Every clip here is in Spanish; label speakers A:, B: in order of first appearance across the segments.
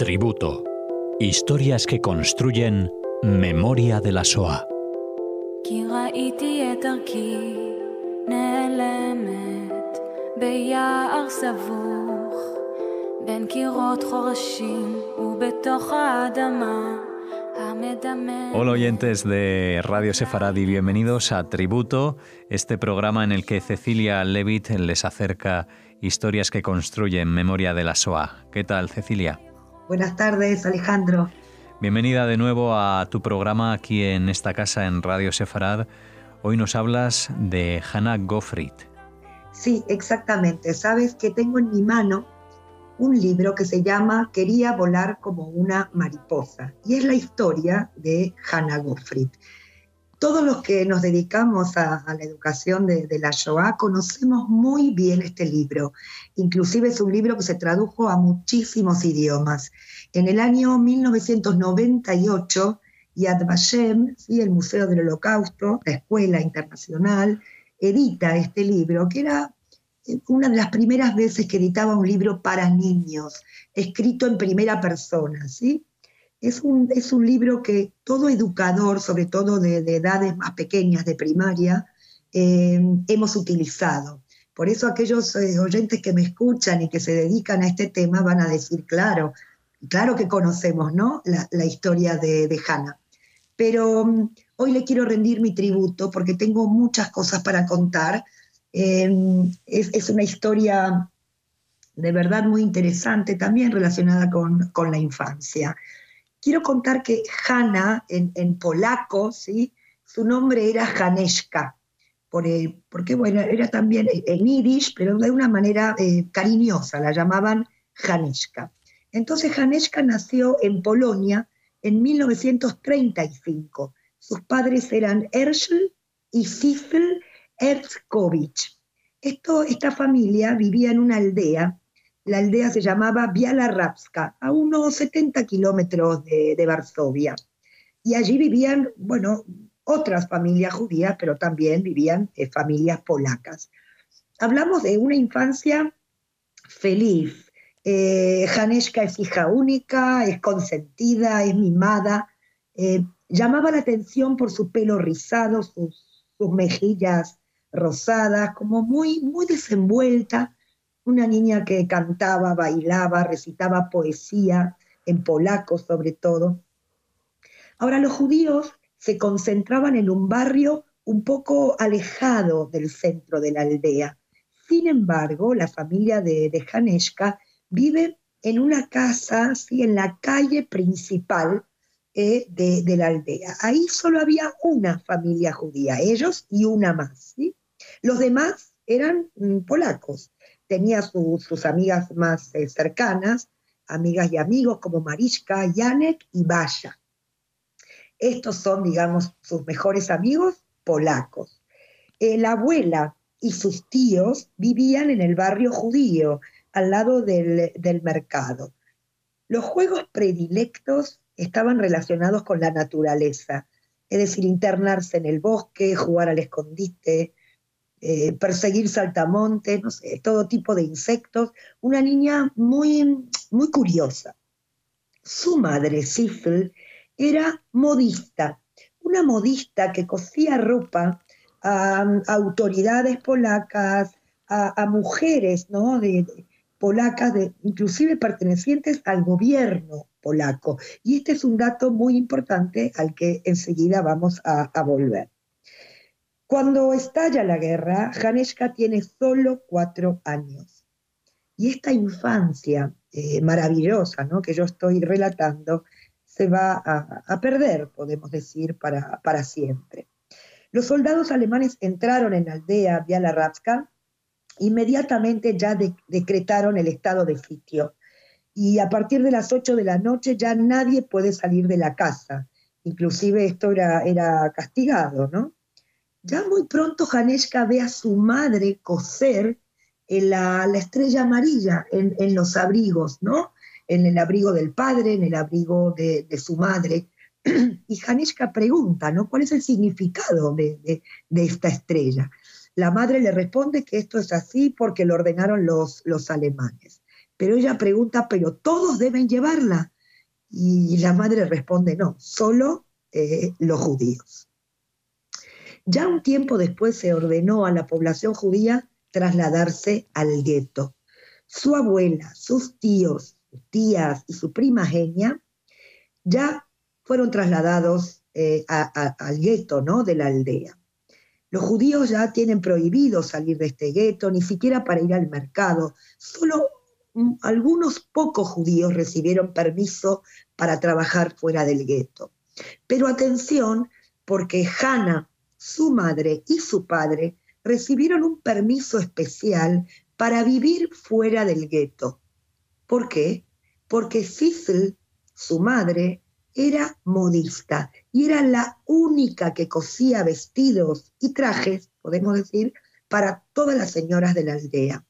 A: Tributo. Historias que construyen memoria de la SOA. Hola oyentes de Radio Sefaradi, bienvenidos a Tributo, este programa en el que Cecilia Levitt les acerca historias que construyen memoria de la SOA. ¿Qué tal, Cecilia?
B: Buenas tardes, Alejandro.
A: Bienvenida de nuevo a tu programa aquí en esta casa en Radio Sefarad. Hoy nos hablas de Hannah Goffrit.
B: Sí, exactamente. Sabes que tengo en mi mano un libro que se llama Quería volar como una mariposa y es la historia de Hannah Goffrit. Todos los que nos dedicamos a, la educación de, la Shoah conocemos muy bien este libro. Inclusive es un libro que se tradujo a muchísimos idiomas. En el año 1998, Yad Vashem, el Museo del Holocausto, la Escuela Internacional, edita este libro, que era una de las primeras veces que editaba un libro para niños, escrito en primera persona, ¿sí? Es un, es un libro que todo educador, sobre todo de, edades más pequeñas, de primaria, eh, hemos utilizado. Por eso aquellos eh, oyentes que me escuchan y que se dedican a este tema van a decir, claro, claro que conocemos ¿no? la, historia de, de Hannah. Pero mm, hoy le quiero rendir mi tributo porque tengo muchas cosas para contar. Em, es, es, una historia de verdad muy interesante también relacionada con, con la infancia. Quiero contar que Hanna, en, polaco, ¿sí? su nombre era Haneshka, por porque bueno, era también en yiddish, pero de una manera eh, cariñosa, la llamaban Haneshka. Entonces Haneshka nació en Polonia en 1935. Sus padres eran Herschel y Sifel Erzkowicz. Esto, esta familia vivía en una aldea la aldea se llamaba Biala Rapska, a unos 70 kilómetros de, Varsovia. Y allí vivían, bueno, otras familias judías, pero también vivían eh, familias polacas. Hablamos de una infancia feliz. Eh, es hija única, es consentida, es mimada. Eh, llamaba la atención por su pelo rizado, sus, sus mejillas rosadas, como muy, muy desenvuelta una niña que cantaba, bailaba, recitaba poesía, en polaco sobre todo. Ahora los judíos se concentraban en un barrio un poco alejado del centro de la aldea. Sin embargo, la familia de, de Haneshka vive en una casa, ¿sí? en la calle principal eh, de, la aldea. Ahí solo había una familia judía, ellos y una más. Los demás eran mm, polacos tenía sus amigas más eh, cercanas, amigas y amigos como Mariska, Janek y Baya. Estos son, digamos, sus mejores amigos polacos. Eh, la abuela y sus tíos vivían en el barrio judío, al lado del, del mercado. Los juegos predilectos estaban relacionados con la naturaleza, es decir, internarse en el bosque, jugar al escondite, eh, perseguir saltamontes, no sé, todo tipo de insectos. Una niña muy, muy curiosa. Su madre, Sifl, era modista, una modista que cosía ropa a, autoridades polacas, a, mujeres ¿no? de, polacas, de, inclusive pertenecientes al gobierno polaco. Y este es un dato muy importante al que enseguida vamos a volver. Cuando estalla la guerra, Janeska tiene solo cuatro años. Y esta infancia eh, maravillosa ¿no? que yo estoy relatando se va a, perder, podemos decir, para, para, siempre. Los soldados alemanes entraron en la aldea Bialarapska, inmediatamente ya decretaron el estado de sitio. Y a partir de las 8 de la noche ya nadie puede salir de la casa. Inclusive esto era, era castigado, ¿no? Ya muy pronto Janeska ve a su madre coser la, estrella amarilla en, los abrigos, ¿no? En el abrigo del padre, en el abrigo de, su madre. Y Janeska pregunta, ¿no? ¿Cuál es el significado de, esta estrella? La madre le responde que esto es así porque lo ordenaron los, los alemanes. Pero ella pregunta, ¿pero todos deben llevarla? Y la madre responde, no, solo eh, los judíos. Ya un tiempo después se ordenó a la población judía trasladarse al gueto. Su abuela, sus tíos, tías y su primagenia ya fueron trasladados eh, al gueto ¿no? de la aldea. Los judíos ya tienen prohibido salir de este gueto, ni siquiera para ir al mercado. Solo algunos pocos judíos recibieron permiso para trabajar fuera del gueto. Pero atención, porque Hannah, su madre y su padre recibieron un permiso especial para vivir fuera del gueto. ¿Por qué? Porque Sissel, su madre, era modista y era la única que cosía vestidos y trajes, podemos decir, para todas las señoras de la aldea.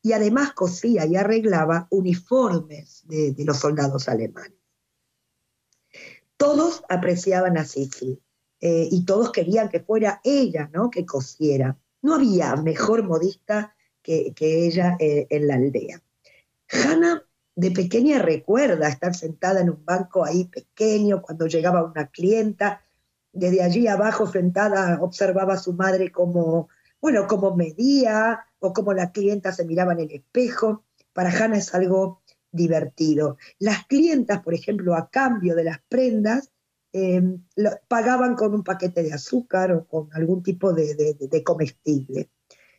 B: Y además cosía y arreglaba uniformes de, los soldados alemanes. Todos apreciaban a Sissel eh, y todos querían que fuera ella ¿no? que cosiera. No había mejor modista que, ella eh, en la aldea. Hannah de pequeña recuerda estar sentada en un banco ahí pequeño cuando llegaba una clienta. Desde allí abajo sentada observaba a su madre como, bueno, como medía o como la clienta se miraba en el espejo. Para Hannah es algo divertido. Las clientas, por ejemplo, a cambio de las prendas, em, pagaban con un paquete de azúcar o con algún tipo de, comestible.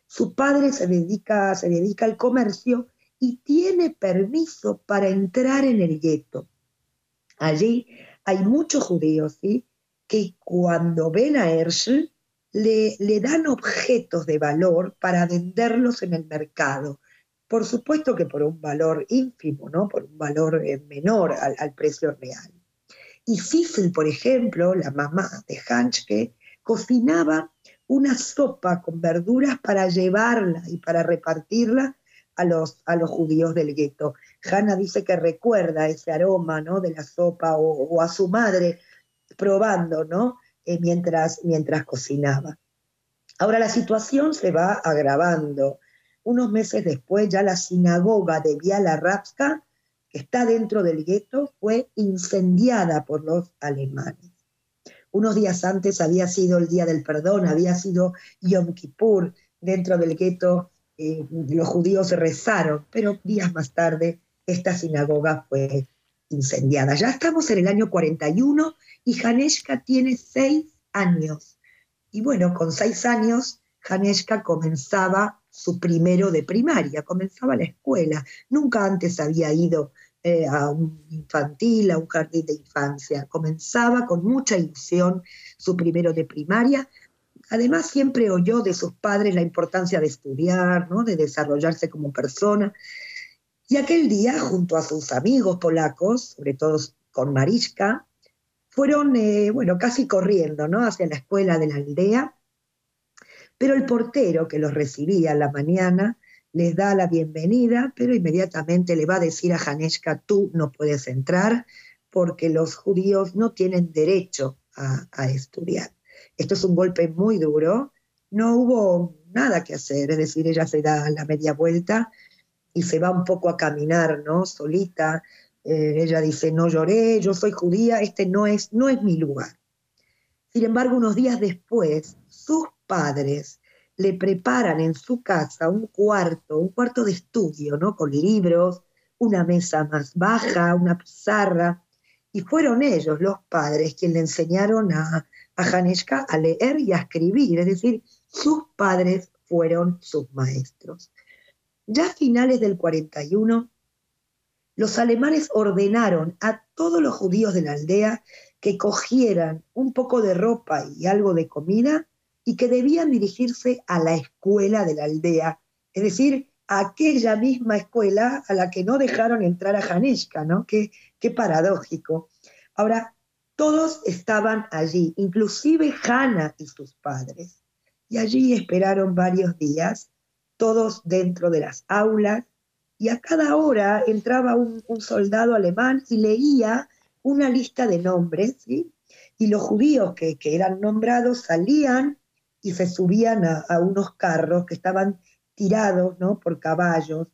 B: Su padre se dedica, se dedica al comercio y tiene permiso para entrar en el gueto. Allí hay muchos judíos ¿sí? que cuando ven a Herschel le, le, dan objetos de valor para venderlos en el mercado. Por supuesto que por un valor ínfimo, ¿no? por un valor eh, menor al, precio real. Y Sissel, por ejemplo, la mamá de Hanschke, cocinaba una sopa con verduras para llevarla y para repartirla a los, a los judíos del gueto. Hannah dice que recuerda ese aroma ¿no? de la sopa o, a su madre probando ¿no? Eh, mientras, mientras cocinaba. Ahora la situación se va agravando. Unos meses después ya la sinagoga de Biala Rapska, está dentro del gueto, fue incendiada por los alemanes. Unos días antes había sido el Día del Perdón, había sido Yom Kippur, dentro del gueto eh, los judíos rezaron, pero días más tarde esta sinagoga fue incendiada. Ya estamos en el año 41 y Haneshka tiene seis años. Y bueno, con seis años, Haneshka comenzaba su primero de primaria, comenzaba la escuela. Nunca antes había ido eh, a un infantil, a un jardín de infancia. Comenzaba con mucha ilusión su primero de primaria Además, siempre oyó de sus padres la importancia de estudiar, ¿no? de desarrollarse como persona. Y aquel día, junto a sus amigos polacos, sobre todo con Mariska, fueron, eh, bueno, casi corriendo, ¿no? Hacia la escuela de la aldea. Pero el portero que los recibía en la mañana les da la bienvenida, pero inmediatamente le va a decir a Janeska, tú no puedes entrar porque los judíos no tienen derecho a estudiar. Esto es un golpe muy duro. No hubo nada que hacer, es decir, ella se da la media vuelta y se va un poco a caminar, ¿no? Solita. Eh, ella dice, no lloré, yo soy judía, este no es, no es mi lugar. Sin embargo, unos días después, sus padres le preparan en su casa un cuarto, un cuarto de estudio, ¿no? Con libros, una mesa más baja, una pizarra, y fueron ellos, los padres, quienes le enseñaron a, a a leer y a escribir, es decir, sus padres fueron sus maestros. Ya a finales del 41, los alemanes ordenaron a todos los judíos de la aldea que cogieran un poco de ropa y algo de comida y que debían dirigirse a la escuela de la aldea, es decir, aquella misma escuela a la que no dejaron entrar a Haneshka, ¿no? Qué, qué paradójico. Ahora, todos estaban allí, inclusive Hannah y sus padres. Y allí esperaron varios días, todos dentro de las aulas, y a cada hora entraba un, soldado alemán y leía una lista de nombres, y los judíos que, eran nombrados salían y se subían a, unos carros que estaban tirados ¿no? por caballos.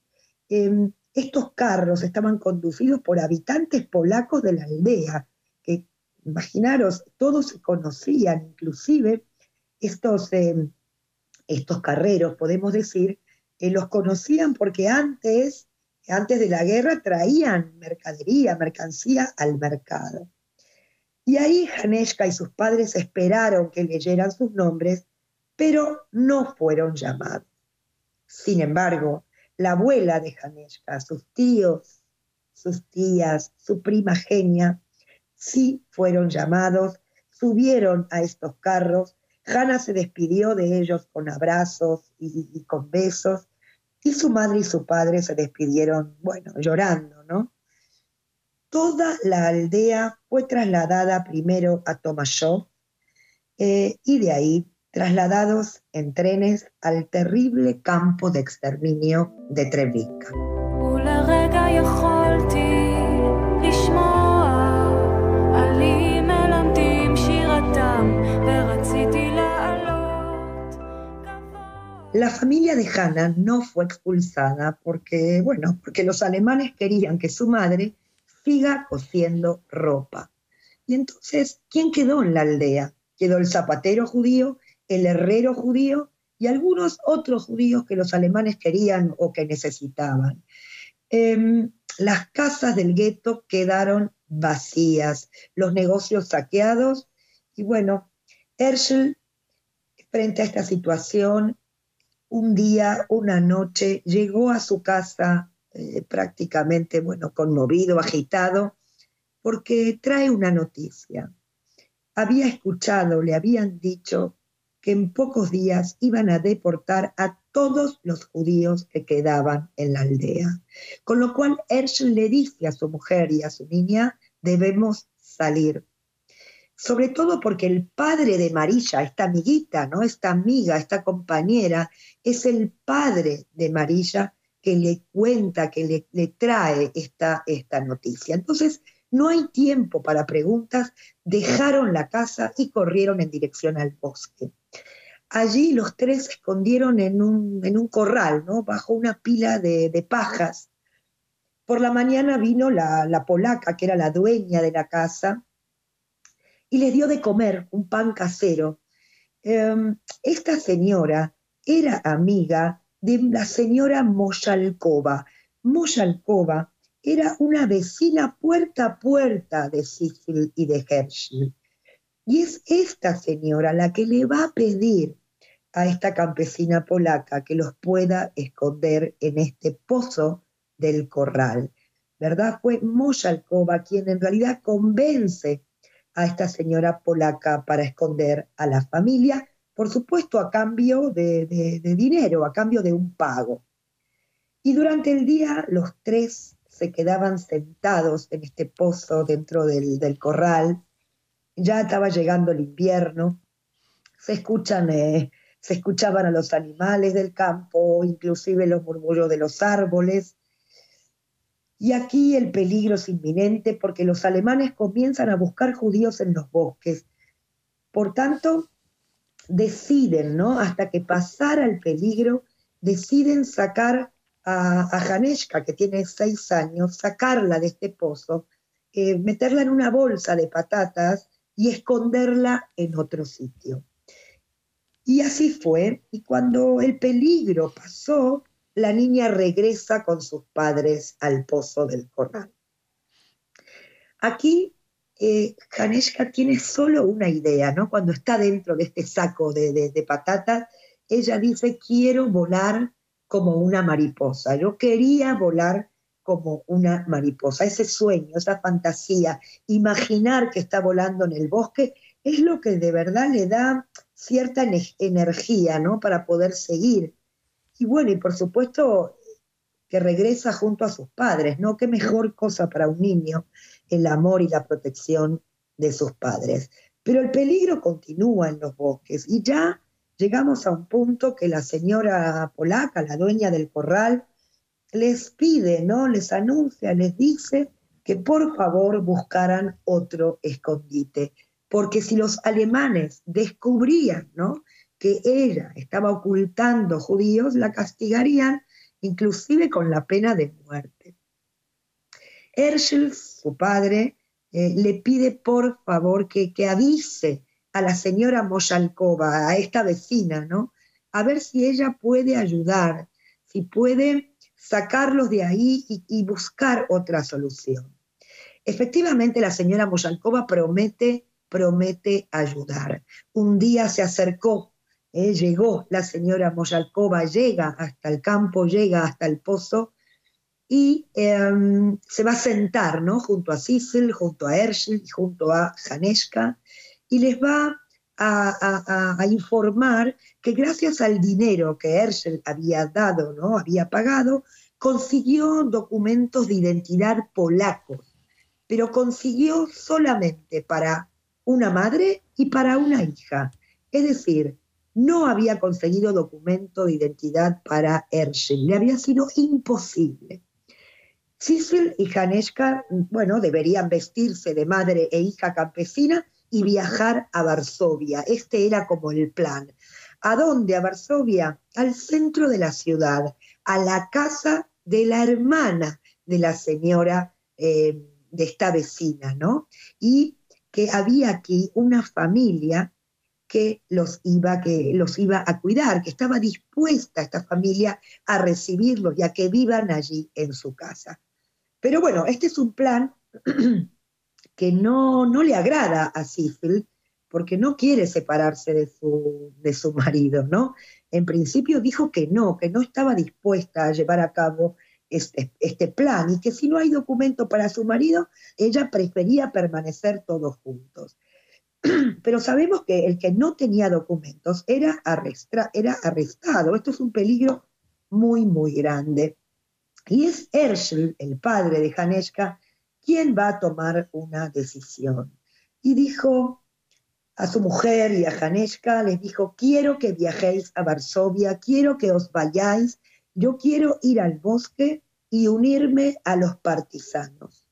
B: Em, estos carros estaban conducidos por habitantes polacos de la aldea, que imaginaros, todos se conocían, inclusive estos, eh, estos carreros, podemos decir, eh, los conocían porque antes, antes de la guerra traían mercadería, mercancía al mercado. Y ahí Haneshka y sus padres esperaron que leyeran sus nombres, pero no fueron llamados. Sin embargo, la abuela de Haneshka, sus tíos, sus tías, su prima Genia, sí fueron llamados, subieron a estos carros. Hanna se despidió de ellos con abrazos y, y con besos, y su madre y su padre se despidieron, bueno, llorando, ¿no? Toda la aldea fue trasladada primero a Tomashov eh, y de ahí trasladados en trenes al terrible campo de exterminio de Treblinka. La familia de Hannah no fue expulsada porque, bueno, porque los alemanes querían que su madre siga cosiendo ropa. Y entonces, ¿quién quedó en la aldea? Quedó el zapatero judío, el herrero judío y algunos otros judíos que los alemanes querían o que necesitaban. Em, las casas del gueto quedaron vacías, los negocios saqueados y bueno, Herschel, frente a esta situación, un día, una noche, llegó a su casa eh, prácticamente, bueno, conmovido, agitado, porque trae una noticia. Había escuchado, le habían dicho que en pocos días iban a deportar a todos los judíos que quedaban en la aldea. Con lo cual Herschel le dice a su mujer y a su niña, debemos salir. Sobre todo porque el padre de Marilla, esta amiguita, ¿no? esta amiga, esta compañera, es el padre de Marilla que le cuenta, que le, trae esta, esta noticia. Entonces, no hay tiempo para preguntas, dejaron la casa y corrieron en dirección al bosque. Allí los tres se escondieron en un, corral, bajo una pila de, pajas. Por la mañana vino la, la, polaca, que era la dueña de la casa, y les dio de comer un pan casero. Em, esta señora era amiga de la señora Moyalkova. Moyalkova era una vecina puerta a puerta de Sissel y de Herschel. Y es esta señora la que le va a pedir a esta campesina polaca que los pueda esconder en este pozo del corral. ¿Verdad? Fue Moyalkova quien en realidad convence a esta señora polaca para esconder a la familia por supuesto a cambio de, dinero, a cambio de un pago. Y durante el día los tres se quedaban sentados en este pozo dentro del, corral. Ya estaba llegando el invierno, se, escuchan, eh, se escuchaban a los animales del campo, inclusive los murmullos de los árboles. Y aquí el peligro es inminente porque los alemanes comienzan a buscar judíos en los bosques. Por tanto, deciden, ¿no? Hasta que pasara el peligro, deciden sacar a, a que tiene seis años, sacarla de este pozo, eh, meterla en una bolsa de patatas y esconderla en otro sitio. Y así fue, y cuando el peligro pasó, la niña regresa con sus padres al pozo del corral. Aquí eh, tiene solo una idea, ¿no? Cuando está dentro de este saco de, patatas, ella dice, quiero volar como una mariposa. Yo quería volar como una mariposa. Ese sueño, esa fantasía, imaginar que está volando en el bosque, es lo que de verdad le da cierta energía, ¿no? Para poder seguir. Y bueno, y por supuesto que regresa junto a sus padres, ¿no? Qué mejor cosa para un niño el amor y la protección de sus padres. Pero el peligro continúa en los bosques y ya llegamos a un punto que la señora polaca, la dueña del corral, les pide, ¿no? Les anuncia, les dice que por favor buscaran otro escondite, porque si los alemanes descubrían, ¿no? que ella estaba ocultando judíos, la castigarían inclusive con la pena de muerte. Herschel, su padre, eh, le pide por favor que, que, avise a la señora Moshalkova, a esta vecina, ¿no? A ver si ella puede ayudar, si puede sacarlos de ahí y, buscar otra solución. Efectivamente, la señora Moshalkova promete, promete ayudar. Un día se acercó, eh, llegó la señora Moshalkova, llega hasta el campo, llega hasta el pozo y em, se va a sentar ¿no? junto a Sissel, junto a Herschel, junto a Janeska, y les va a, informar que gracias al dinero que Herschel había dado, ¿no? había pagado, consiguió documentos de identidad polacos, pero consiguió solamente para una madre y para una hija. Es decir, no había conseguido documento de identidad para Herschel, le había sido imposible. Sissel y Janeska, bueno, deberían vestirse de madre e hija campesina y viajar a Varsovia. Este era como el plan. ¿A dónde? A Varsovia, al centro de la ciudad, a la casa de la hermana de la señora eh, de esta vecina, ¿no? Y que había aquí una familia que los iba, que los iba a cuidar, que estaba dispuesta esta familia a recibirlos y a que vivan allí en su casa. Pero bueno, este es un plan que no, no le agrada a Sifil porque no quiere separarse de su, de su marido, ¿no? En principio dijo que no, que no estaba dispuesta a llevar a cabo este, este, plan y que si no hay documento para su marido, ella prefería permanecer todos juntos. Pero sabemos que el que no tenía documentos era, era arrestado. Esto es un peligro muy, muy grande. Y es Herschel, el padre de Janeska, quien va a tomar una decisión. Y dijo a su mujer y a Janeska, les dijo, quiero que viajéis a Varsovia, quiero que os vayáis, yo quiero ir al bosque y unirme a los partisanos.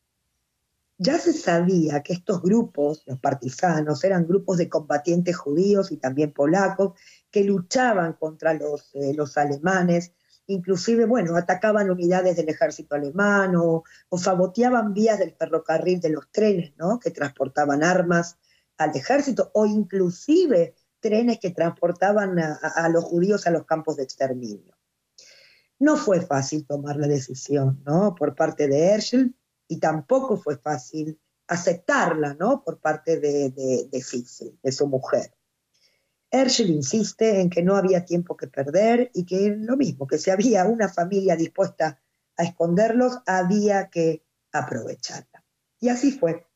B: Ya se sabía que estos grupos, los partisanos, eran grupos de combatientes judíos y también polacos que luchaban contra los, eh, alemanes inclusive, bueno, atacaban unidades del ejército alemán o, saboteaban vías del ferrocarril de los trenes, ¿no? Que transportaban armas al ejército o inclusive trenes que transportaban a, los judíos a los campos de exterminio. No fue fácil tomar la decisión, ¿no? Por parte de Herschel y tampoco fue fácil aceptarla, ¿no? Por parte de, de, de su mujer. Herschel insiste en que no había tiempo que perder y que lo mismo, que si había una familia dispuesta a esconderlos, había que aprovecharla. Y así fue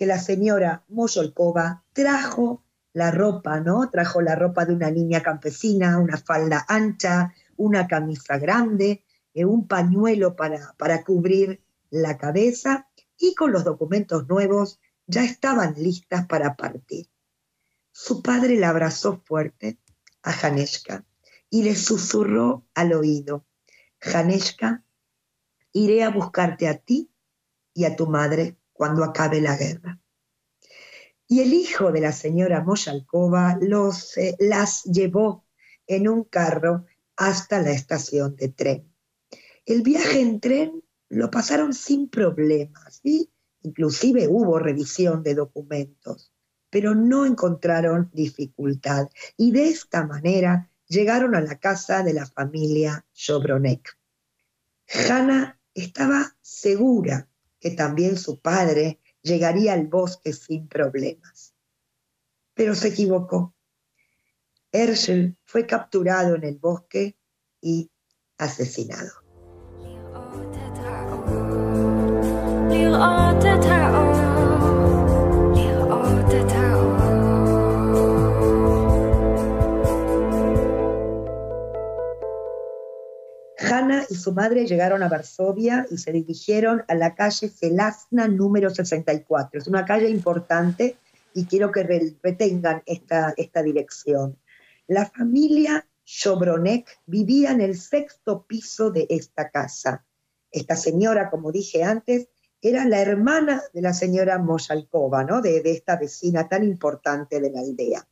B: que la señora Mosolkova trajo la ropa, ¿no? Trajo la ropa de una niña campesina, una falda ancha, una camisa grande, eh, un pañuelo para, para cubrir la cabeza y con los documentos nuevos ya estaban listas para partir. Su padre la abrazó fuerte a Janeska y le susurró al oído, Janeska, iré a buscarte a ti y a tu madre cuando acabe la guerra. Y el hijo de la señora Moshalkova los, eh, las llevó en un carro hasta la estación de tren. El viaje en tren lo pasaron sin problemas, y inclusive hubo revisión de documentos pero no encontraron dificultad y de esta manera llegaron a la casa de la familia Jobronek. Hanna estaba segura que también su padre llegaría al bosque sin problemas. Pero se equivocó. Herschel fue capturado en el bosque y asesinado. Su madre llegaron a Varsovia y se dirigieron a la calle Celasna número 64. Es una calle importante y quiero que retengan esta, esta dirección. La familia Jobronek vivía en el sexto piso de esta casa. Esta señora, como dije antes, era la hermana de la señora Moshalkova, ¿no? de, de esta vecina tan importante de la aldea.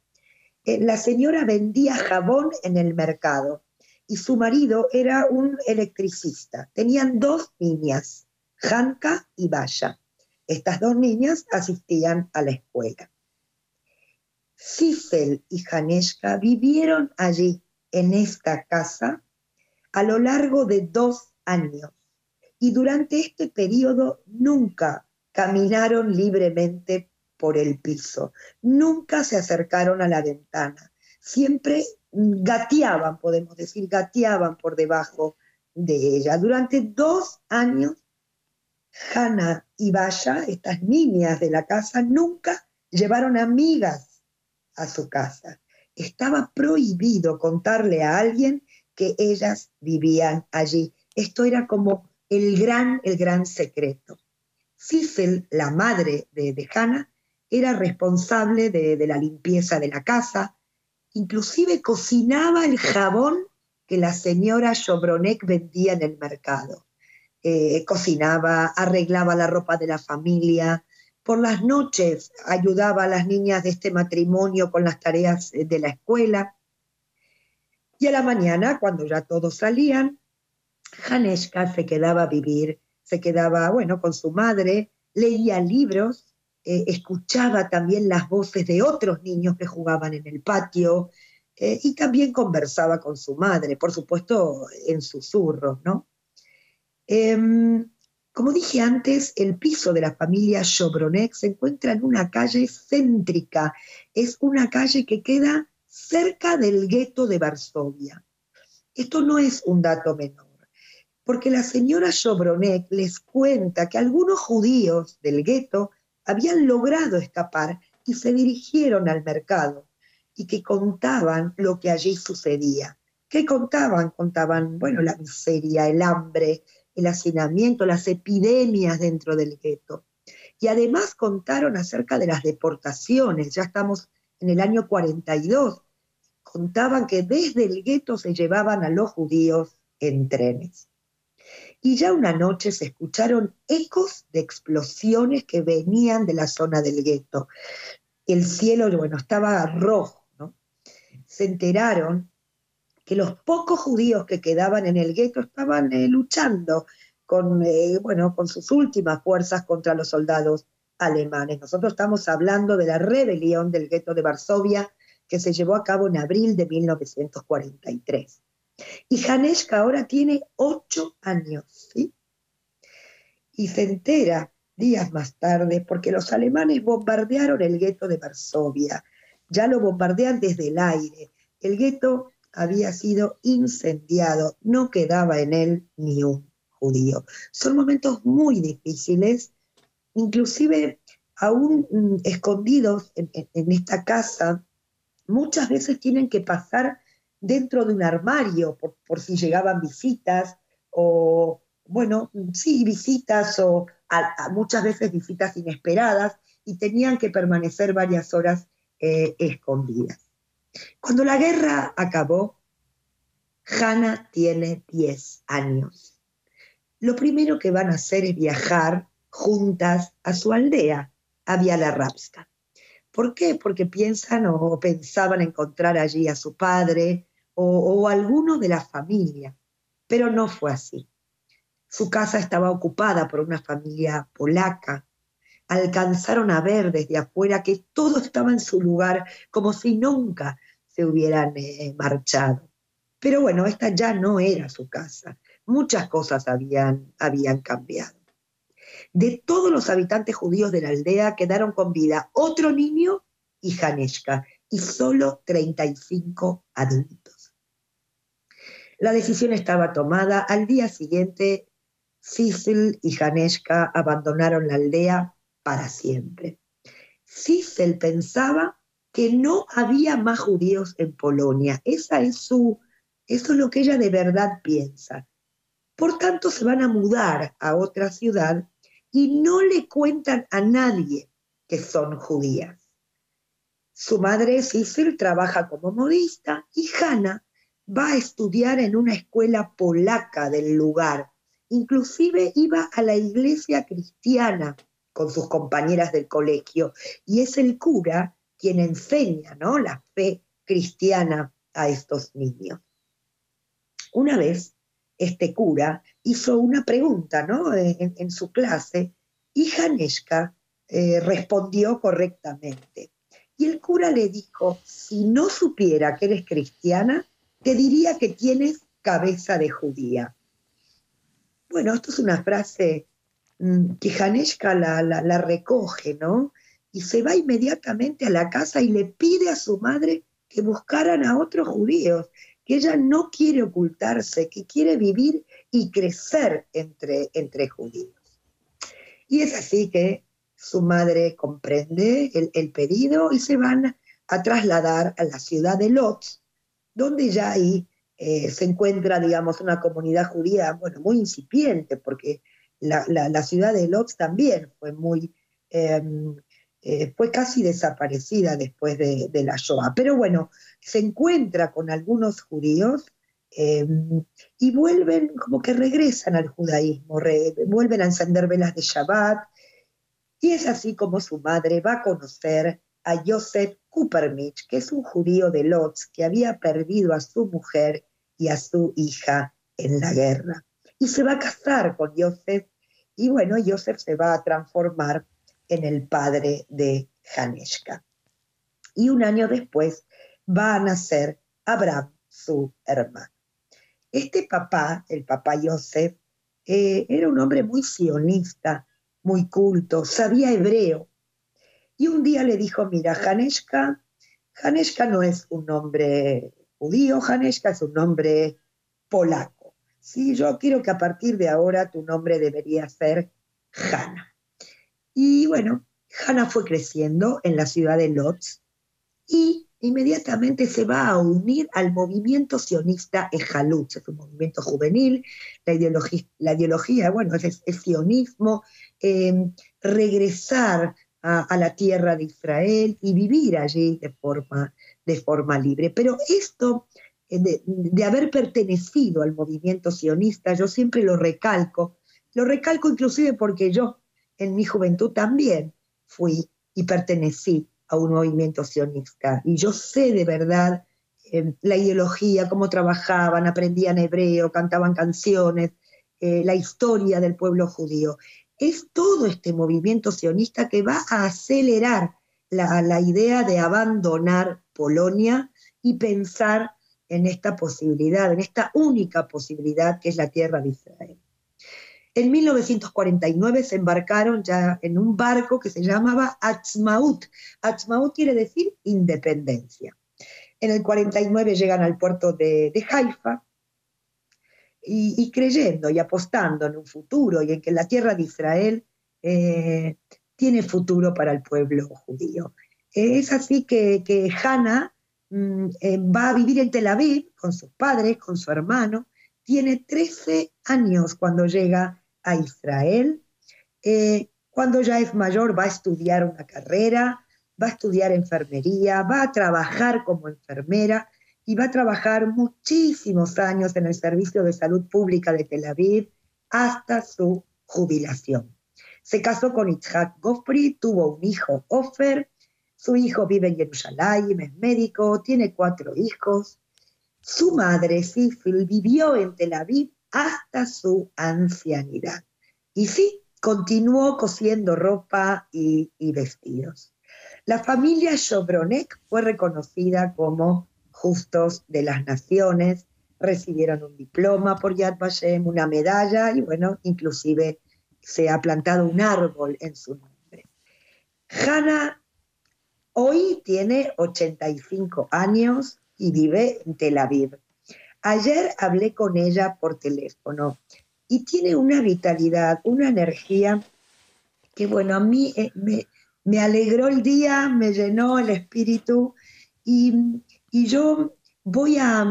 B: Eh, la señora vendía jabón en el mercado y su marido era un electricista. Tenían dos niñas, Hanka y Baya. Estas dos niñas asistían a la escuela. Sissel y Haneshka vivieron allí, en esta casa, a lo largo de dos años. Y durante este periodo nunca caminaron libremente por el piso, nunca se acercaron a la ventana, siempre gateaban, podemos decir, gateaban por debajo de ella. Durante dos años, Hannah y Baya, estas niñas de la casa, nunca llevaron amigas a su casa. Estaba prohibido contarle a alguien que ellas vivían allí. Esto era como el gran, el gran secreto. Cecil, la madre de, de era responsable de, la limpieza de la casa, inclusive cocinaba el jabón que la señora Chobronek vendía en el mercado. Eh, cocinaba, arreglaba la ropa de la familia, por las noches ayudaba a las niñas de este matrimonio con las tareas de la escuela. Y a la mañana, cuando ya todos salían, Haneshka se quedaba a vivir, se quedaba, bueno, con su madre, leía libros, eh, escuchaba también las voces de otros niños que jugaban en el patio eh, y también conversaba con su madre, por supuesto en susurros, ¿no? Em, como dije antes, el piso de la familia Chobronek se encuentra en una calle céntrica, es una calle que queda cerca del gueto de Varsovia. Esto no es un dato menor, porque la señora Chobronek les cuenta que algunos judíos del gueto habían logrado escapar y se dirigieron al mercado y que contaban lo que allí sucedía. ¿Qué contaban? Contaban, bueno, la miseria, el hambre, el hacinamiento, las epidemias dentro del gueto. Y además contaron acerca de las deportaciones, ya estamos en el año 42, contaban que desde el gueto se llevaban a los judíos en trenes. Y ya una noche se escucharon ecos de explosiones que venían de la zona del gueto. El cielo, bueno, estaba rojo, ¿no? Se enteraron que los pocos judíos que quedaban en el gueto estaban eh, luchando con, eh, bueno, con sus últimas fuerzas contra los soldados alemanes. Nosotros estamos hablando de la rebelión del gueto de Varsovia que se llevó a cabo en abril de 1943. Y Haneshka ahora tiene ocho años, ¿sí? Y se entera días más tarde porque los alemanes bombardearon el gueto de Varsovia. Ya lo bombardean desde el aire. El gueto había sido incendiado, no quedaba en él ni un judío. Son momentos muy difíciles, inclusive aún mm, escondidos en, esta casa, muchas veces tienen que pasar dentro de un armario por, si llegaban visitas o, bueno, sí, visitas o muchas veces visitas inesperadas y tenían que permanecer varias horas eh, escondidas. Cuando la guerra acabó, Hannah tiene 10 años. Lo primero que van a hacer es viajar juntas a su aldea, a Bialarrapska. ¿Por qué? Porque piensan o pensaban encontrar allí a su padre o, o alguno de la familia, pero no fue así. Su casa estaba ocupada por una familia polaca. Alcanzaron a ver desde afuera que todo estaba en su lugar, como si nunca se hubieran eh, marchado. Pero bueno, esta ya no era su casa. Muchas cosas habían, habían cambiado. De todos los habitantes judíos de la aldea quedaron con vida otro niño y Haneshka, y solo 35 adultos. La decisión estaba tomada. Al día siguiente, Sissel y Haneshka abandonaron la aldea para siempre. Sissel pensaba que no había más judíos en Polonia. Esa es su, eso es lo que ella de verdad piensa. Por tanto, se van a mudar a otra ciudad y no le cuentan a nadie que son judías. Su madre Sissel trabaja como modista y Hannah va a estudiar en una escuela polaca del lugar. Inclusive iba a la iglesia cristiana con sus compañeras del colegio y es el cura quien enseña ¿no? la fe cristiana a estos niños. Una vez, este cura, hizo una pregunta ¿no? en, su clase y Haneshka eh, respondió correctamente. Y el cura le dijo, si no supiera que eres cristiana, te diría que tienes cabeza de judía. Bueno, esto es una frase mm, que Haneshka la, la, recoge, ¿no? Y se va inmediatamente a la casa y le pide a su madre que buscaran a otros judíos, que ella no quiere ocultarse, que quiere vivir y crecer entre, entre judíos. Y es así que su madre comprende el, pedido y se van a trasladar a la ciudad de Lotz, donde ya ahí eh, se encuentra, digamos, una comunidad judía, bueno, muy incipiente, porque la, ciudad de Lotz también fue muy, em, eh, fue casi desaparecida después de, la Shoah. Pero bueno, se encuentra con algunos judíos em, y vuelven, como que regresan al judaísmo, vuelven a encender velas de Shabbat, y es así como su madre va a conocer a Joseph Que es un judío de Lotz que había perdido a su mujer y a su hija en la guerra. Y se va a casar con Joseph y bueno, Joseph se va a transformar en el padre de Haneshka. Y un año después va a nacer Abraham, su hermano. Este papá, el papá Joseph, eh, era un hombre muy sionista, muy culto, sabía hebreo. Y un día le dijo, mira, Haneshka, Haneshka no es un nombre judío, Haneshka es un nombre polaco. Sí, yo quiero que a partir de ahora tu nombre debería ser Hanna. Y bueno, Hanna fue creciendo en la ciudad de Lodz y inmediatamente se va a unir al movimiento sionista Ejalutz, es un movimiento juvenil, la ideología, bueno, es, sionismo, em, regresar a, la tierra de Israel y vivir allí de forma, de forma libre. Pero esto eh, de, de haber pertenecido al movimiento sionista, yo siempre lo recalco, lo recalco inclusive porque yo en mi juventud también fui y pertenecí a un movimiento sionista. Y yo sé de verdad eh, la ideología, cómo trabajaban, aprendían hebreo, cantaban canciones, eh, la historia del pueblo judío. Es todo este movimiento sionista que va a acelerar la, la idea de abandonar Polonia y pensar en esta posibilidad, en esta única posibilidad que es la tierra de Israel. En 1949 se embarcaron ya en un barco que se llamaba Atzmaut. Atzmaut quiere decir independencia. En el 49 llegan al puerto de, Haifa y, creyendo y apostando en un futuro y en que la tierra de Israel eh, tiene futuro para el pueblo judío. Es así que, que Hannah mm, eh, va a vivir en Tel Aviv con sus padres, con su hermano. Tiene 13 años cuando llega a Israel. Eh, cuando ya es mayor va a estudiar una carrera, va a estudiar enfermería, va a trabajar como enfermera y va a trabajar muchísimos años en el Servicio de Salud Pública de Tel Aviv hasta su jubilación. Se casó con Itzhak Gofri, tuvo un hijo, Ofer, su hijo vive en Jerusalén, es médico, tiene cuatro hijos. Su madre, Sifil, vivió en Tel Aviv hasta su ancianidad. Y sí, continuó cosiendo ropa y, vestidos. La familia Chobronek fue reconocida como justos de las naciones, recibieron un diploma por Yad Vashem, una medalla y bueno, inclusive se ha plantado un árbol en su nombre. Hanna hoy tiene 85 años y vive en Tel Aviv. Ayer hablé con ella por teléfono y tiene una vitalidad, una energía que, bueno, a mí eh, me, alegró el día, me llenó el espíritu y, yo voy a,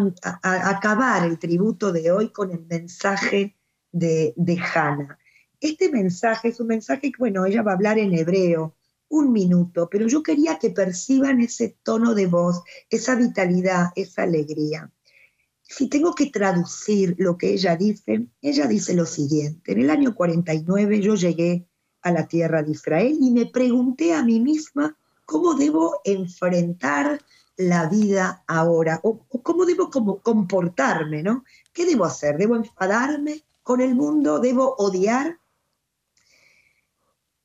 B: acabar el tributo de hoy con el mensaje de, de Hannah. Este mensaje es un mensaje que, bueno, ella va a hablar en hebreo, un minuto, pero yo quería que perciban ese tono de voz, esa vitalidad, esa alegría. Si tengo que traducir lo que ella dice, ella dice lo siguiente. En el año 49 yo llegué a la tierra de Israel y me pregunté a mí misma cómo debo enfrentar la vida ahora o, cómo debo comportarme, ¿no? ¿Qué debo hacer? ¿Debo enfadarme con el mundo? ¿Debo odiar?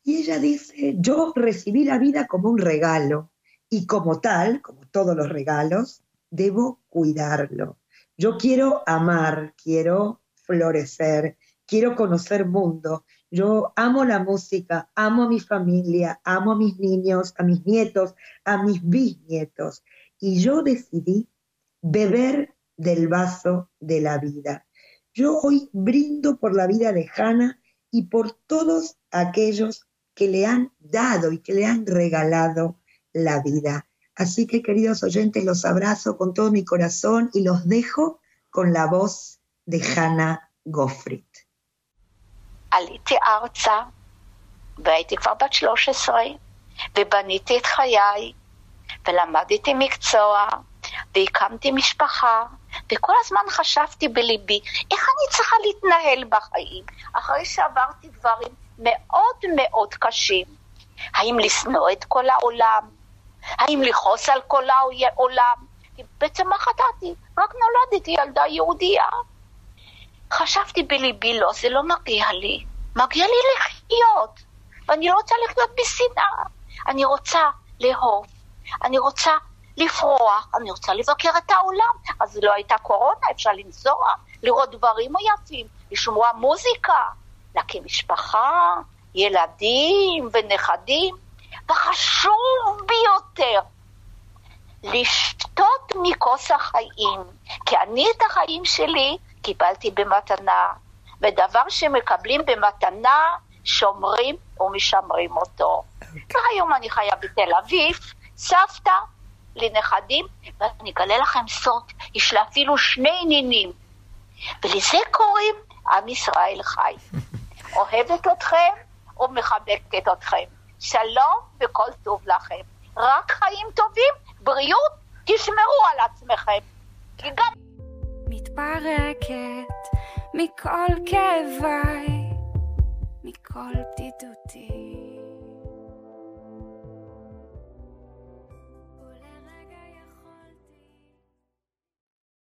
B: Y ella dice, yo recibí la vida como un regalo y como tal, como todos los regalos, debo cuidarlo. Yo quiero amar, quiero florecer, quiero conocer mundo. Yo amo la música, amo a mi familia, amo a mis niños, a mis nietos, a mis bisnietos Y yo decidí beber del vaso de la vida. Yo hoy brindo por la vida de Hannah y por todos aquellos que le han dado y que le han regalado la vida. Así que queridos oyentes, los abrazo con todo mi corazón y los dejo con la voz de Hannah Goffrit.
C: עליתי ארצה והייתי כבר בת 13 ובניתי את חיי ולמדתי מקצוע והקמתי משפחה וכל הזמן חשבתי בליבי איך אני צריכה להתנהל בחיים אחרי שעברתי דברים מאוד מאוד קשים. האם לשנוא את כל העולם? האם לכעוס על כל העולם? בעצם מה חטאתי? רק נולדתי ילדה יהודייה. חשבתי בליבי, לא, זה לא מגיע לי. מגיע לי לחיות. ואני לא רוצה לחיות בשנאה. אני רוצה לאהוב. אני רוצה לפרוח. אני רוצה לבקר את העולם. אז לא הייתה קורונה, אפשר לנסוע, לראות דברים יפים, לשמוע מוזיקה, להקים משפחה, ילדים ונכדים. וחשוב ביותר, לשתות מכוס החיים, כי אני את החיים שלי קיבלתי במתנה, ודבר שמקבלים במתנה, שומרים ומשמרים אותו. Okay. והיום אני חיה בתל אביב, סבתא לנכדים, ואני אגלה לכם סוד, יש לה אפילו שני נינים, ולזה קוראים עם ישראל חי. אוהבת אתכם ומחבקת אתכם. שלום וכל טוב לכם. רק חיים טובים, בריאות, תשמרו על עצמכם. כי גם...
D: מתפרקת מכל כאביי, מכל בדידותי.